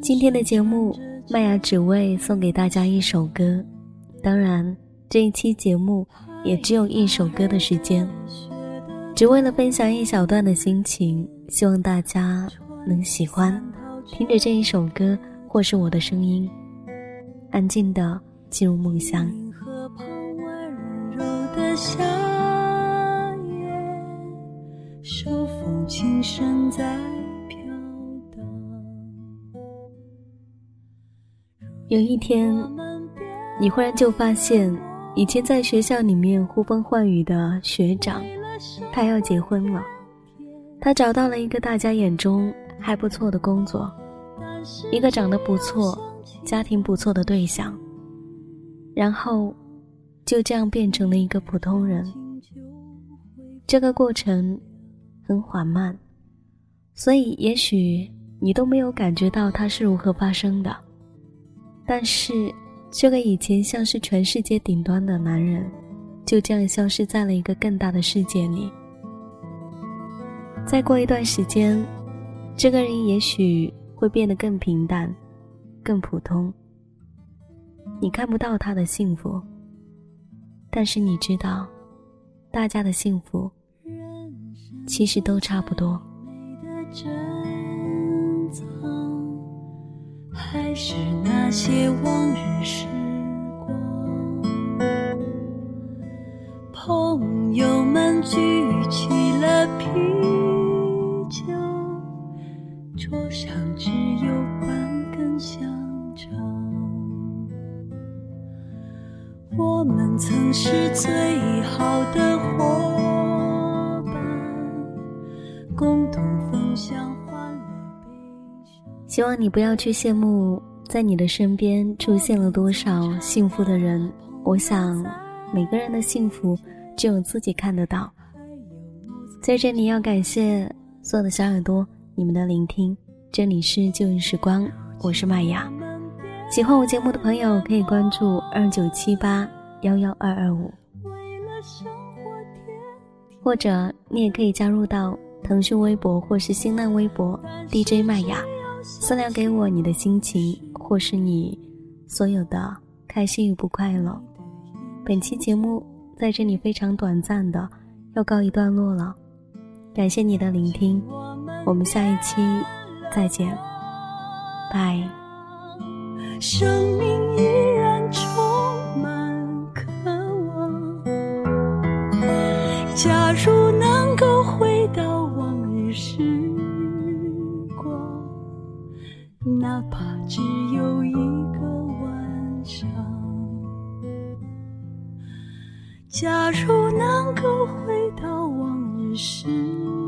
今天的节目。麦芽只为送给大家一首歌，当然这一期节目也只有一首歌的时间，只为了分享一小段的心情，希望大家能喜欢，听着这一首歌或是我的声音，安静的进入梦乡。有一天，你忽然就发现，以前在学校里面呼风唤雨的学长，他要结婚了。他找到了一个大家眼中还不错的工作，一个长得不错、家庭不错的对象。然后，就这样变成了一个普通人。这个过程很缓慢，所以也许你都没有感觉到它是如何发生的。但是，这个以前像是全世界顶端的男人，就这样消失在了一个更大的世界里。再过一段时间，这个人也许会变得更平淡、更普通。你看不到他的幸福，但是你知道，大家的幸福其实都差不多。还是那些往日时光，朋友们举起了啤酒，桌上只有半根香肠。我们曾是最好的伙伴，共同分。希望你不要去羡慕，在你的身边出现了多少幸福的人。我想，每个人的幸福只有自己看得到。在这里要感谢所有的小耳朵，你们的聆听。这里是旧日时光，我是麦雅。喜欢我节目的朋友可以关注二九七八幺幺二二五，或者你也可以加入到腾讯微博或是新浪微博 DJ 麦雅。私聊给我你的心情，或是你所有的开心与不快乐。本期节目在这里非常短暂的要告一段落了，感谢你的聆听，我们下一期再见，拜。生命哪怕只有一个晚上，假如能够回到往日时。